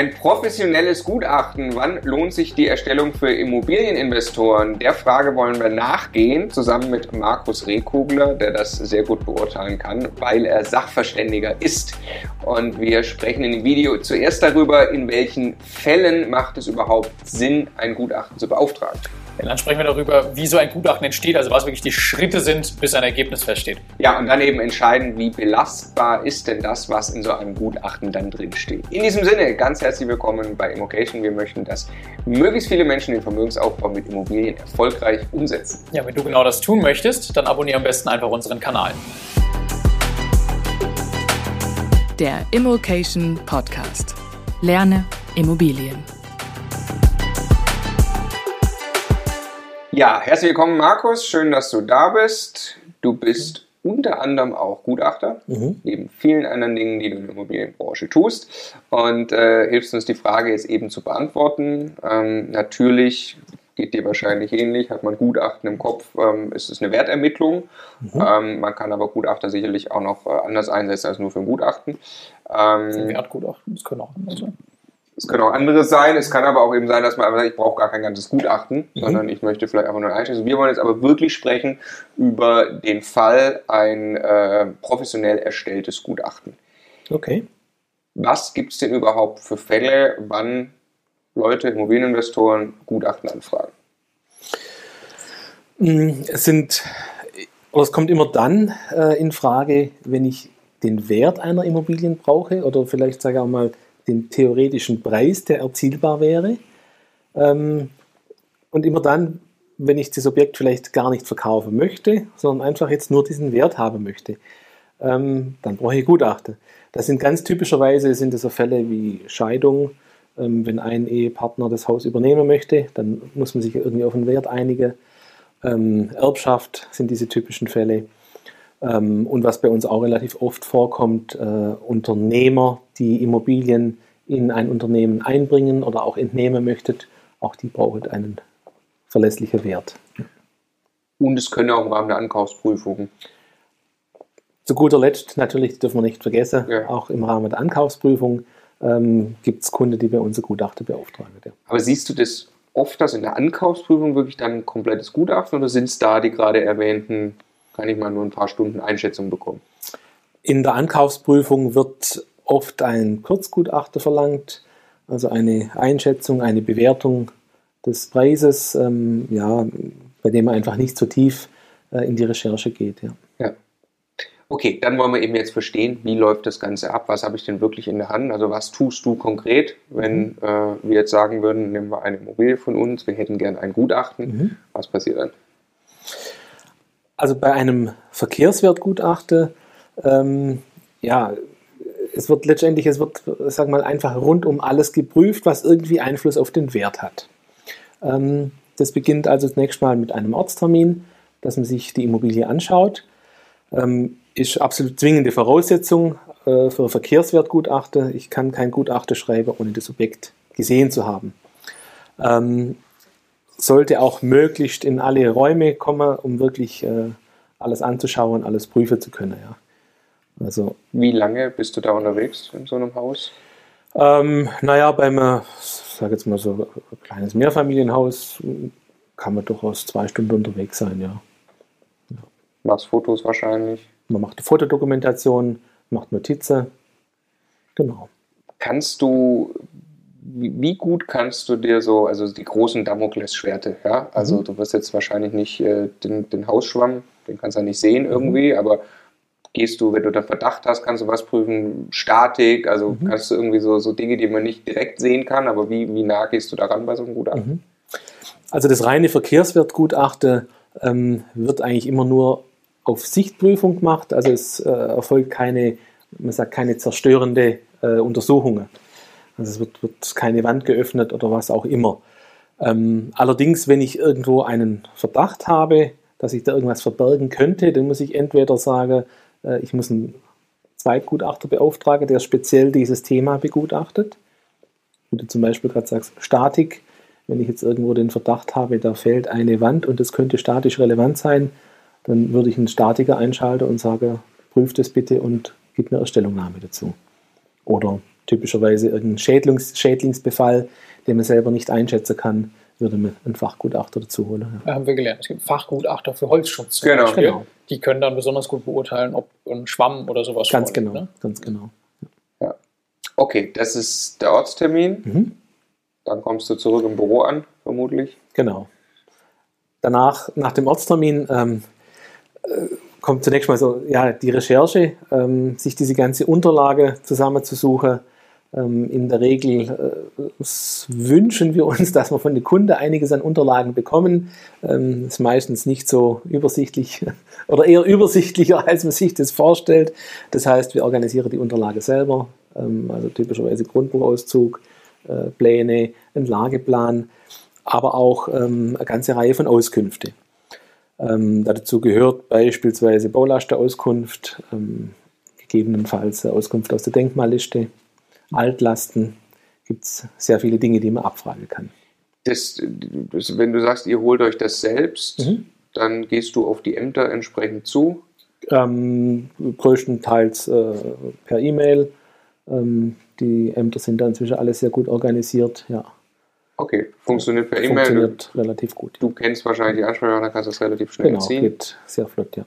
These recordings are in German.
Ein professionelles Gutachten. Wann lohnt sich die Erstellung für Immobilieninvestoren? Der Frage wollen wir nachgehen, zusammen mit Markus Rehkugler, der das sehr gut beurteilen kann, weil er Sachverständiger ist. Und wir sprechen in dem Video zuerst darüber, in welchen Fällen macht es überhaupt Sinn, ein Gutachten zu beauftragen. Dann sprechen wir darüber, wie so ein Gutachten entsteht, also was wirklich die Schritte sind, bis ein Ergebnis feststeht. Ja, und dann eben entscheiden, wie belastbar ist denn das, was in so einem Gutachten dann drin steht. In diesem Sinne, ganz herzlich willkommen bei Immocation. Wir möchten, dass möglichst viele Menschen den Vermögensaufbau mit Immobilien erfolgreich umsetzen. Ja, wenn du genau das tun möchtest, dann abonniere am besten einfach unseren Kanal. Der Immokation Podcast. Lerne Immobilien. Ja, herzlich willkommen, Markus. Schön, dass du da bist. Du bist unter anderem auch Gutachter, Mhm. neben vielen anderen Dingen, die du in der Immobilienbranche tust. Und äh, hilfst uns, die Frage jetzt eben zu beantworten. Ähm, natürlich geht dir wahrscheinlich ähnlich, hat man Gutachten im Kopf, ähm, ist es eine Wertermittlung. Ähm, man kann aber Gutachter sicherlich auch noch äh, anders einsetzen als nur für ein Gutachten. Ähm, Wertgutachten, das können auch andere sein. Es können auch andere sein. Es kann aber auch eben sein, dass man einfach sagt, ich brauche gar kein ganzes Gutachten, Mhm. sondern ich möchte vielleicht einfach nur einschätzen. Wir wollen jetzt aber wirklich sprechen über den Fall ein äh, professionell erstelltes Gutachten. Okay. Was gibt es denn überhaupt für Fälle, wann Leute, Immobilieninvestoren Gutachten anfragen? Mm, Es sind, oder es kommt immer dann äh, in Frage, wenn ich den Wert einer Immobilie brauche oder vielleicht sage ich auch mal den theoretischen Preis, der erzielbar wäre. Ähm, und immer dann, wenn ich das Objekt vielleicht gar nicht verkaufen möchte, sondern einfach jetzt nur diesen Wert haben möchte, ähm, dann brauche ich Gutachter. Das sind ganz typischerweise sind das so Fälle wie Scheidung. Ähm, wenn ein Ehepartner das Haus übernehmen möchte, dann muss man sich irgendwie auf einen Wert einigen. Ähm, Erbschaft sind diese typischen Fälle. Ähm, und was bei uns auch relativ oft vorkommt, äh, Unternehmer, die Immobilien in ein Unternehmen einbringen oder auch entnehmen möchten, auch die brauchen einen verlässlichen Wert. Und es können auch im Rahmen der Ankaufsprüfung. Zu guter Letzt, natürlich dürfen wir nicht vergessen, Ja. auch im Rahmen der Ankaufsprüfung ähm, gibt es Kunden, die bei uns ein Gutachter beauftragen. Ja. Aber siehst du das oft, dass in der Ankaufsprüfung wirklich dann ein komplettes Gutachten oder sind es da die gerade erwähnten, kann ich mal nur ein paar Stunden Einschätzung bekommen? In der Ankaufsprüfung wird oft ein Kurzgutachter verlangt, also eine Einschätzung, eine Bewertung des Preises, ähm, ja, bei dem man einfach nicht so tief äh, in die Recherche geht. Ja. Ja. Okay, dann wollen wir eben jetzt verstehen, wie läuft das Ganze ab, was habe ich denn wirklich in der Hand, also was tust du konkret, wenn äh, wir jetzt sagen würden, nehmen wir eine Immobilie von uns, wir hätten gern ein Gutachten, Mhm. was passiert dann? Also bei einem Verkehrswertgutachter, ähm, ja, es wird letztendlich, es wird, sag mal, einfach rund um alles geprüft, was irgendwie Einfluss auf den Wert hat. Ähm, das beginnt also zunächst mal mit einem Ortstermin, dass man sich die Immobilie anschaut. Ähm, ist absolut zwingende Voraussetzung äh, für Verkehrswertgutachter. Ich kann kein Gutachter schreiben, ohne das Objekt gesehen zu haben. Ähm, sollte auch möglichst in alle Räume kommen, um wirklich äh, alles anzuschauen, alles prüfen zu können. Ja. Also, Wie lange bist du da unterwegs in so einem Haus? ähm, naja, beim, äh, sag jetzt mal so, ein kleines Mehrfamilienhaus kann man durchaus zwei Stunden unterwegs sein, ja. Machst Fotos wahrscheinlich. Man macht Fotodokumentation, macht Notizen. Genau. Kannst du, wie gut kannst du dir so, also die großen Damoklesschwerte, ja, also Mhm. du wirst jetzt wahrscheinlich nicht äh, den, den Hausschwamm, den kannst du ja nicht Mhm. sehen irgendwie, aber gehst du, wenn du da Verdacht hast, kannst du was prüfen, Statik, also Mhm. kannst du irgendwie so, so Dinge, die man nicht direkt sehen kann, aber wie, wie nah gehst du daran bei so einem Gutachten? Mhm. Also das reine Verkehrswertgutachten ähm, wird eigentlich immer nur auf Sichtprüfung gemacht. Also es äh, erfolgt keine, man sagt, keine zerstörende äh, Untersuchungen. Also es wird, wird keine Wand geöffnet oder was auch immer. Ähm, allerdings, wenn ich irgendwo einen Verdacht habe, dass ich da irgendwas verbergen könnte, dann muss ich entweder sagen, ich muss einen Zweitgutachter beauftragen, der speziell dieses Thema begutachtet. Wenn du zum Beispiel gerade sagst, Statik, wenn ich jetzt irgendwo den Verdacht habe, da fehlt eine Wand und das könnte statisch relevant sein, dann würde ich einen Statiker einschalten und sage, prüf das bitte und gib mir eine Stellungnahme dazu. Oder typischerweise irgendein Schädlings Schädlingsbefall, den man selber nicht einschätzen kann, würde man einen Fachgutachter dazu holen. Da haben wir gelernt. Es gibt Fachgutachter für Holzschutz. Genau. Genau. Die können dann besonders gut beurteilen, ob ein Schwamm oder sowas Ganz vorliegt, genau, ne? ganz genau. Okay, das ist der Ortstermin. Mhm. Dann kommst du zurück im Büro an, vermutlich. Genau. Danach, nach dem Ortstermin, ähm, äh, kommt zunächst mal so, ja, die Recherche, ähm, sich diese ganze Unterlage zusammenzusuchen. Ähm, in der Regel äh, wünschen wir uns, dass wir von den Kunden einiges an Unterlagen bekommen. Ähm, ist meistens nicht so übersichtlich oder eher übersichtlicher, als man sich das vorstellt. Das heißt, wir organisieren die Unterlage selber, ähm, also typischerweise Grundbuchauszug, äh, Pläne, einen Lageplan, aber auch eine ganze Reihe von Auskünfte. Dazu gehört beispielsweise Baulastenauskunft, gegebenenfalls Auskunft aus der Denkmalliste, Altlasten. Gibt es sehr viele Dinge, die man abfragen kann. Das, das, wenn du sagst, ihr holt euch das selbst, Mhm. dann gehst du auf die Ämter entsprechend zu. Ähm, größtenteils äh, per E-Mail. Ähm, die Ämter sind da inzwischen alle sehr gut organisiert. Ja, Okay, funktioniert per E-Mail. Du, funktioniert relativ gut. du kennst wahrscheinlich die Ansprechpartner, kannst das relativ schnell Genau, ziehen. geht sehr flott, ja.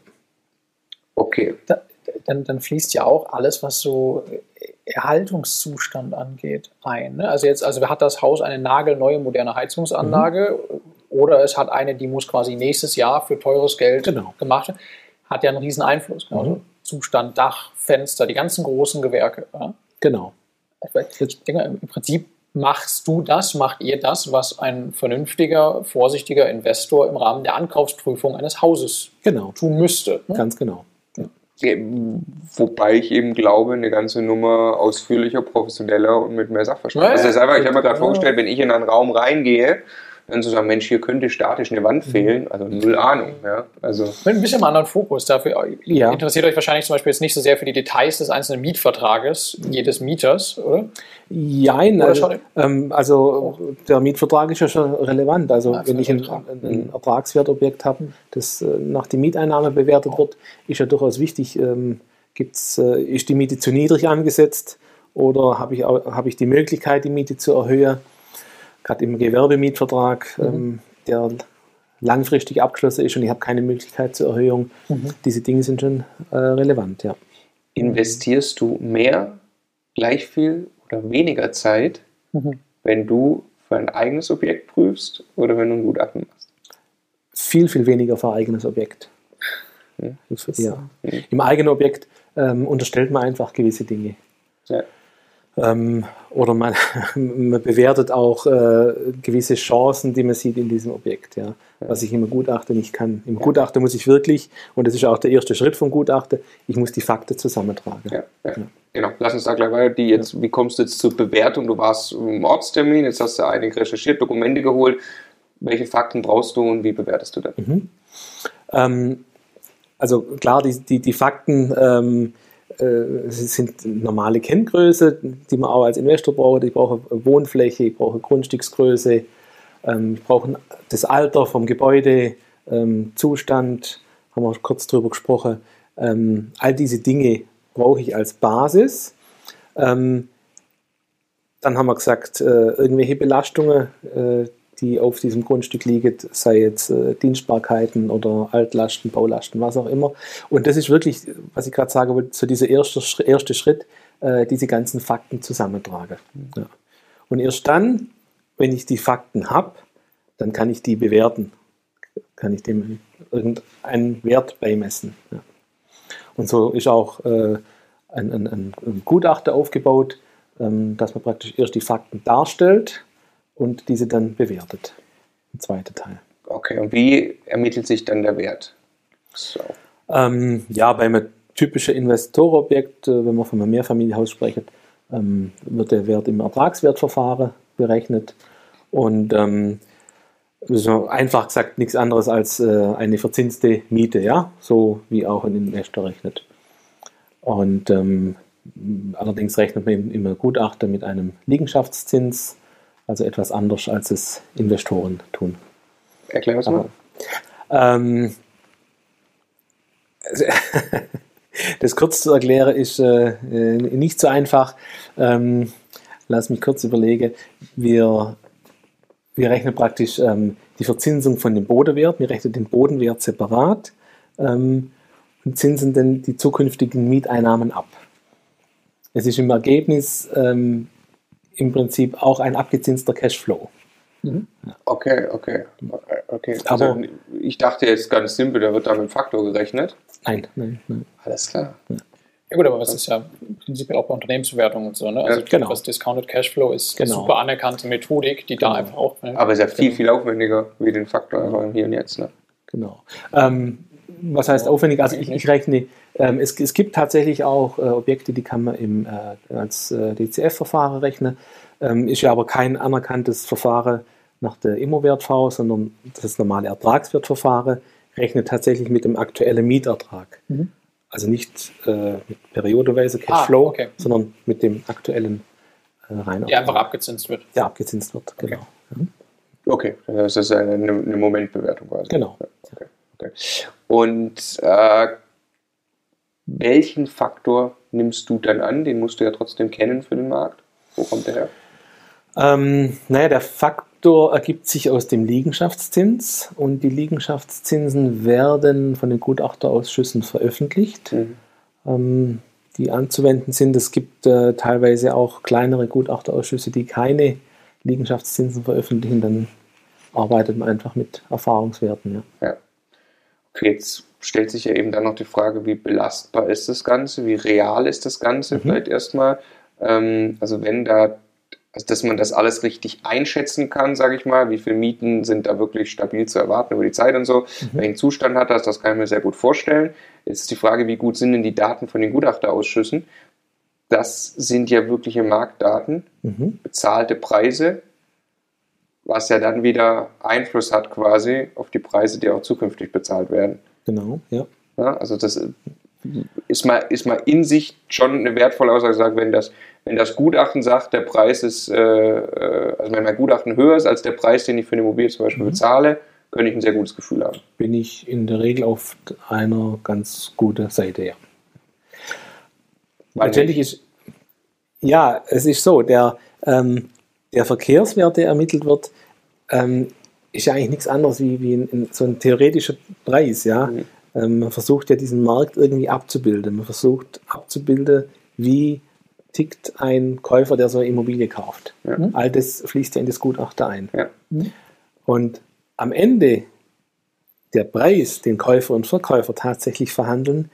Okay, Da, dann, dann fließt ja auch alles, was so Erhaltungszustand angeht, ein. Ne? Also jetzt, also hat das Haus eine nagelneue moderne Heizungsanlage oder es hat eine, die muss quasi nächstes Jahr für teures Geld Genau. gemacht werden, hat ja einen riesen Einfluss. ne? Also Zustand, Dach, Fenster, die ganzen großen Gewerke. Ja? Genau. Ich denke, im Prinzip machst du das, macht ihr das, was ein vernünftiger, vorsichtiger Investor im Rahmen der Ankaufsprüfung eines Hauses Genau, tun müsste. Ne? ganz genau. Wobei ich eben glaube, eine ganze Nummer ausführlicher, professioneller und mit mehr Sachverstand. Ja, also das ist einfach, ich habe mir gerade vorgestellt, wenn ich in einen Raum reingehe, dann zu sagen, Mensch, hier könnte statisch eine Wand fehlen, also null Ahnung. Ja? Also Mit ein bisschen einem anderen Fokus. Dafür Ja. interessiert euch wahrscheinlich zum Beispiel jetzt nicht so sehr für die Details des einzelnen Mietvertrages jedes Mieters, oder? Jein, Oder also, ähm, also der Mietvertrag ist ja schon relevant. Also Ja, wenn ich ein, ein, ein Ertragswertobjekt habe, das äh, nach der Mieteinnahme bewertet wird, ist ja durchaus wichtig, ähm, gibt's, äh, ist die Miete zu niedrig angesetzt oder habe ich, habe ich die Möglichkeit, die Miete zu erhöhen? Gerade im Gewerbemietvertrag, ähm, der langfristig abgeschlossen ist und ich habe keine Möglichkeit zur Erhöhung. Diese Dinge sind schon äh, relevant, ja. investierst du mehr, gleich viel oder weniger Zeit, Mhm. wenn du für ein eigenes Objekt prüfst oder wenn du ein Gutachten machst? viel, viel weniger für ein eigenes Objekt. Ja. Ja. Im eigenen Objekt ähm, unterstellt man einfach gewisse Dinge. Ja. Ähm, oder man, man bewertet auch äh, gewisse Chancen, die man sieht in diesem Objekt, ja, was ich im Gutachten nicht kann. Im Gutachten muss ich wirklich, und das ist auch der erste Schritt vom Gutachten, ich muss die Fakten zusammentragen. Ja, ja. Genau, lass uns da gleich weiter. Die jetzt, Wie kommst du jetzt zur Bewertung? Du warst im Ortstermin, jetzt hast du einige recherchiert, Dokumente geholt. Welche Fakten brauchst du und wie bewertest du das? Ähm, also klar, die, die, die Fakten ähm, äh, sie sind normale Kenngröße, die man auch als Investor braucht. Ich brauche Wohnfläche, ich brauche Grundstücksgröße, ähm, ich brauche das Alter vom Gebäude, ähm, Zustand, haben wir kurz drüber gesprochen. Ähm, all diese Dinge brauche ich als Basis. Dann haben wir gesagt, äh, irgendwelche Belastungen, äh, die auf diesem Grundstück liegen, sei jetzt äh, Dienstbarkeiten oder Altlasten, Baulasten, was auch immer. Und das ist wirklich, was ich gerade sagen wollte, so dieser erste, Schritt- erste Schritt, äh, diese ganzen Fakten zusammentragen. Ja. Und erst dann, wenn ich die Fakten habe, dann kann ich die bewerten, kann ich dem irgendeinen Wert beimessen. Ja. Und so ist auch äh, ein, ein, ein, ein Gutachter aufgebaut, ähm, dass man praktisch erst die Fakten darstellt und diese dann bewertet. Ein zweiter Teil. Okay, und wie ermittelt sich dann der Wert? So. Ähm, ja, bei einem typischen Investorobjekt, äh, wenn wir von einem Mehrfamilienhaus sprechen, ähm, wird der Wert im Ertragswertverfahren berechnet. Und ähm, so einfach gesagt nichts anderes als äh, eine verzinste Miete, ja, so wie auch ein Investor rechnet. Und ähm, allerdings rechnet man im, im Gutachter mit einem Liegenschaftszins, also etwas anders als es Investoren tun. Erklär das mal. Ähm, Das kurz zu erklären ist äh, äh, nicht so einfach. Ähm, lass mich kurz überlegen. Wir, wir rechnen praktisch ähm, die Verzinsung von dem Bodenwert. Wir rechnen den Bodenwert separat ähm, und zinsen dann die zukünftigen Mieteinnahmen ab. Es ist im Ergebnis ähm, im Prinzip auch ein abgezinster Cashflow. Okay, okay. okay. Aber- also, ich dachte jetzt ganz simpel, da wird da mit dem Faktor gerechnet. Nein, nein, nein. Alles klar. Ja gut, aber das ist ja prinzipiell auch bei Unternehmensbewertungen und so. Ne? Also Ja, genau. das Discounted Cashflow ist eine Genau. super anerkannte Methodik, die da einfach auch. Ne? Aber es ist ja viel, viel aufwendiger wie den Faktor einfach im Hier und Jetzt. Ne? Genau. Ähm, was heißt aufwendig? Also ich, ich rechne, ähm, es, es gibt tatsächlich auch äh, Objekte, die kann man im, äh, als äh, DCF-Verfahren rechnen. Ähm, ist ja aber kein anerkanntes Verfahren nach der Immo-Wert-V, sondern das normale Ertragswertverfahren rechnet tatsächlich mit dem aktuellen Mietertrag. Also nicht äh, mit periodenweise Cashflow, Ah, okay. sondern mit dem aktuellen äh, Reinertrag, Die einfach abgezinst wird. der abgezinst wird. Genau. Okay, das ist eine, eine Momentbewertung quasi. Genau. Okay, okay. Und äh, welchen Faktor nimmst du dann an? Den musst du ja trotzdem kennen für den Markt. Wo kommt der her? Ähm, naja, der Faktor ergibt sich aus dem Liegenschaftszins und die Liegenschaftszinsen werden von den Gutachterausschüssen veröffentlicht, Mhm. ähm, die anzuwenden sind. Es gibt äh, teilweise auch kleinere Gutachterausschüsse, die keine Liegenschaftszinsen veröffentlichen. Dann arbeitet man einfach mit Erfahrungswerten. Ja. Ja. Jetzt stellt sich ja eben dann noch die Frage, wie belastbar ist das Ganze, wie real ist das Ganze vielleicht erstmal. Ähm, also wenn da, also dass man das alles richtig einschätzen kann, sage ich mal, wie viele Mieten sind da wirklich stabil zu erwarten über die Zeit und so, welchen Zustand hat das, das kann ich mir sehr gut vorstellen. Jetzt ist die Frage, wie gut sind denn die Daten von den Gutachterausschüssen? Das sind ja wirkliche Marktdaten, Mhm. bezahlte Preise, was ja dann wieder Einfluss hat quasi auf die Preise, die auch zukünftig bezahlt werden. Genau, ja. Ja, also das ist mal, ist mal in sich schon eine wertvolle Aussage, wenn das, wenn das Gutachten sagt, der Preis ist, äh, äh, also wenn mein Gutachten höher ist als der Preis, den ich für eine Immobilie zum Beispiel bezahle, könnte ich ein sehr gutes Gefühl haben. Bin ich in der Regel auf einer ganz guten Seite, ja. Weil Letztendlich ist, ja, es ist so, der, ähm, der Verkehrswert, der ermittelt wird, ähm, ist ja eigentlich nichts anderes wie, wie ein, ein, so ein theoretischer Preis. Ja? Mhm. Ähm, man versucht ja diesen Markt irgendwie abzubilden. Man versucht abzubilden, wie tickt ein Käufer, der so eine Immobilie kauft. Ja. All das fließt ja in das Gutachten ein. Ja. Und am Ende der Preis, den Käufer und Verkäufer tatsächlich verhandeln,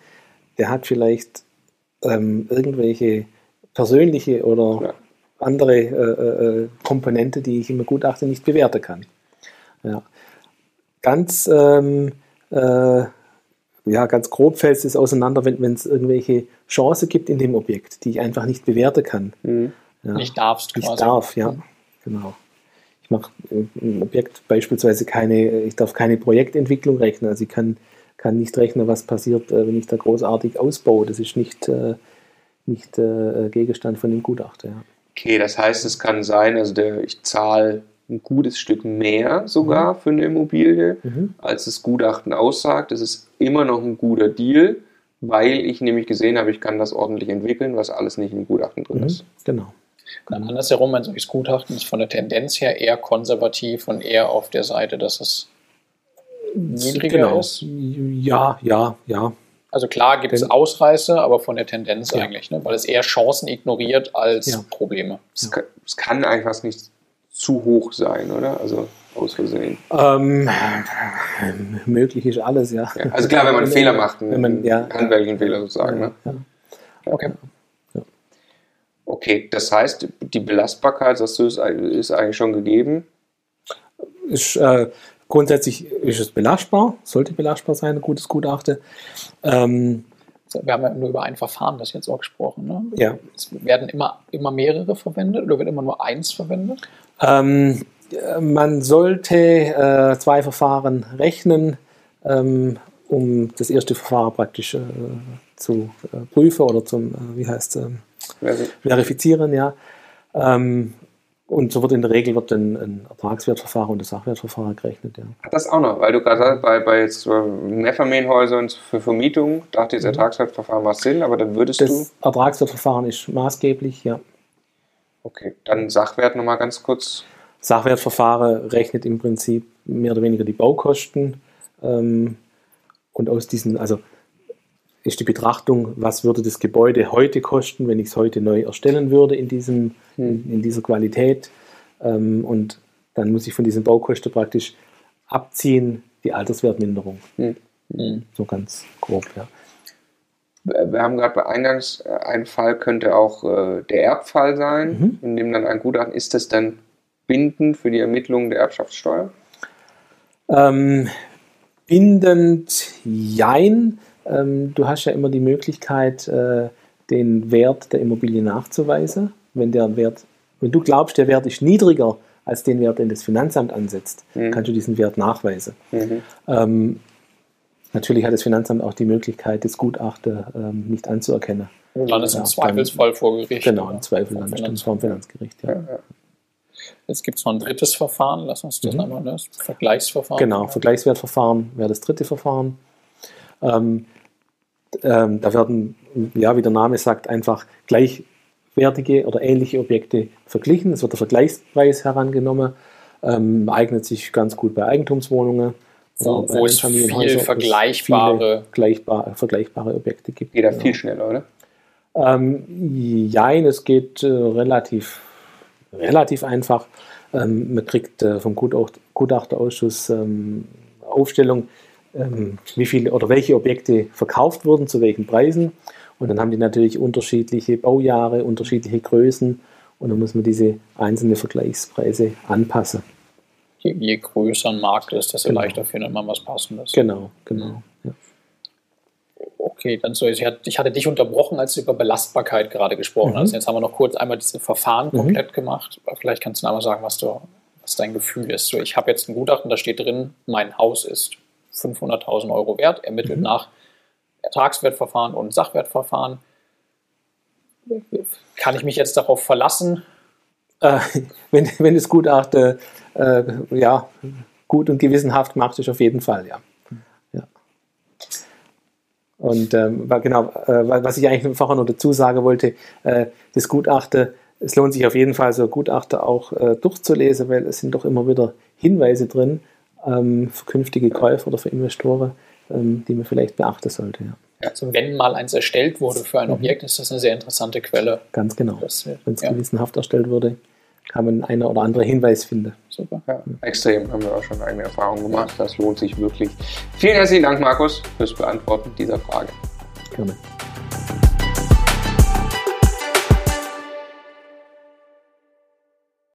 der hat vielleicht ähm, irgendwelche persönliche oder Ja. Andere äh, äh, Komponente, die ich im Gutachten nicht bewerten kann. Ja. Ganz, ähm, äh, ja, ganz grob fällt es auseinander, wenn es irgendwelche Chancen gibt in dem Objekt, die ich einfach nicht bewerten kann. Mhm. Ja. Nicht darfst Ich quasi. darf, ja, genau. Ich mache im Objekt beispielsweise keine, ich darf keine Projektentwicklung rechnen. Also ich kann, kann nicht rechnen, was passiert, äh, wenn ich da großartig ausbaue. Das ist nicht, äh, nicht äh, Gegenstand von dem Gutachten. Ja. Okay, das heißt, es kann sein, also der, ich zahle ein gutes Stück mehr sogar für eine Immobilie, Mhm. als das Gutachten aussagt. Es ist immer noch ein guter Deal, weil ich nämlich gesehen habe, ich kann das ordentlich entwickeln, was alles nicht im Gutachten drin Mhm. ist. Genau. Dann andersherum, ein solches Gutachten ist von der Tendenz her eher konservativ und eher auf der Seite, dass es niedriger Genau. ist. Ja, ja, ja. Also klar gibt es Ausreißer, aber von der Tendenz Ja. eigentlich, ne? weil es eher Chancen ignoriert als Ja. Probleme. Es, kann, es kann einfach nicht zu hoch sein, oder? Also aus Versehen. Ähm, möglich ist alles, ja. Ja, also klar, wenn man einen Fehler macht, einen, Wenn man, ja, handwerklichen Fehler sozusagen. Ne? ja. Okay. Okay, das heißt, die Belastbarkeit, sagst du, ist, ist eigentlich schon gegeben. ist, äh, grundsätzlich ist es belastbar, sollte belastbar sein, ein gutes Gutachten. Ähm, Wir haben ja nur über ein Verfahren das jetzt auch gesprochen. Ne? ja. Es werden immer, immer mehrere verwendet oder wird immer nur eins verwendet? Ähm, äh, man sollte äh, zwei Verfahren rechnen, ähm, um das erste Verfahren praktisch äh, zu äh, prüfen oder zum, äh, wie heißt ähm, verifizieren, ja. Ähm, Und so wird in der Regel wird ein, ein Ertragswertverfahren und ein Sachwertverfahren gerechnet. Ja. Hat das auch noch, weil du gerade sagst, bei, bei jetzt äh, Mehrfamilienhäusern für Vermietung dachte das Ertragswertverfahren macht Sinn, aber dann würdest du. Das Ertragswertverfahren ist maßgeblich, ja. Okay, dann Sachwert nochmal ganz kurz. Sachwertverfahren rechnet im Prinzip mehr oder weniger die Baukosten. Ähm, und aus diesen, also ist die Betrachtung, was würde das Gebäude heute kosten, wenn ich es heute neu erstellen würde in, diesem, in, in dieser Qualität. Ähm, und dann muss ich von diesen Baukosten praktisch abziehen die Alterswertminderung. Hm. So ganz grob, ja. Wir haben gerade bei Eingangs äh, ein Fall könnte auch äh, der Erbfall sein, in dem dann ein Gutachten, ist das dann bindend für die Ermittlung der Erbschaftssteuer? Ähm, bindend, jein. Ähm, du hast ja immer die Möglichkeit, äh, den Wert der Immobilie nachzuweisen. Wenn der Wert, wenn du glaubst, der Wert ist niedriger als den Wert, den das Finanzamt ansetzt, kannst du diesen Wert nachweisen. Ähm, natürlich hat das Finanzamt auch die Möglichkeit, das Gutachten ähm, nicht anzuerkennen. Dann ist Ja, im Zweifelsfall vor Gericht. Genau, im Zweifel du Finanzamt. vor dem Finanzgericht. Ja. Jetzt gibt es noch ein drittes Verfahren. Lass uns das einmal, das Vergleichsverfahren. Genau, Vergleichswertverfahren wäre das dritte Verfahren. Ähm, ähm, da werden, ja, wie der Name sagt, einfach gleichwertige oder ähnliche Objekte verglichen. Es wird der Vergleichspreis herangenommen, ähm, eignet sich ganz gut bei Eigentumswohnungen. Wo- wo es viel vergleichbare- viele gleichbare, vergleichbare Objekte gibt. Geht da Genau. viel schneller, oder? Ähm, jein, es geht äh, relativ, relativ einfach. Ähm, man kriegt äh, vom Gutacht Gutachterausschuss ähm, Aufstellung, wie viele oder welche Objekte verkauft wurden, zu welchen Preisen. Und dann haben die natürlich unterschiedliche Baujahre, unterschiedliche Größen. Und dann muss man diese einzelnen Vergleichspreise anpassen. Je, je größer ein Markt ist, desto Genau. leichter findet man was Passendes. Genau, genau. Ja. Okay, dann so. Ich hatte, ich hatte dich unterbrochen, als du über Belastbarkeit gerade gesprochen hast. Jetzt haben wir noch kurz einmal diese Verfahren komplett gemacht. Aber Vielleicht kannst du einmal sagen, was, du, was dein Gefühl ist. So, ich habe jetzt ein Gutachten, da steht drin, mein Haus ist 500.000 Euro wert, ermittelt nach Ertragswertverfahren und Sachwertverfahren. Kann ich mich jetzt darauf verlassen? äh, wenn, wenn das Gutachten äh, ja, gut und gewissenhaft macht, ist auf jeden Fall, ja. ja. Und ähm, genau, äh, wa- was ich eigentlich vorher noch dazu sagen wollte, äh, das Gutachten, es lohnt sich auf jeden Fall, so ein Gutachten auch äh, durchzulesen, weil es sind doch immer wieder Hinweise drin ähm, für künftige Käufer oder für Investoren, ähm, die man vielleicht beachten sollte. Ja. Also wenn mal eins erstellt wurde für ein Objekt, ist das eine sehr interessante Quelle. Ganz genau. Äh, Wenn es ja. gewissenhaft erstellt wurde, kann man einer oder andere Hinweis finden. Super. Ja, extrem, haben wir auch schon eigene Erfahrungen gemacht. Das lohnt sich wirklich. Vielen herzlichen Dank, Markus, fürs Beantworten dieser Frage. Gerne.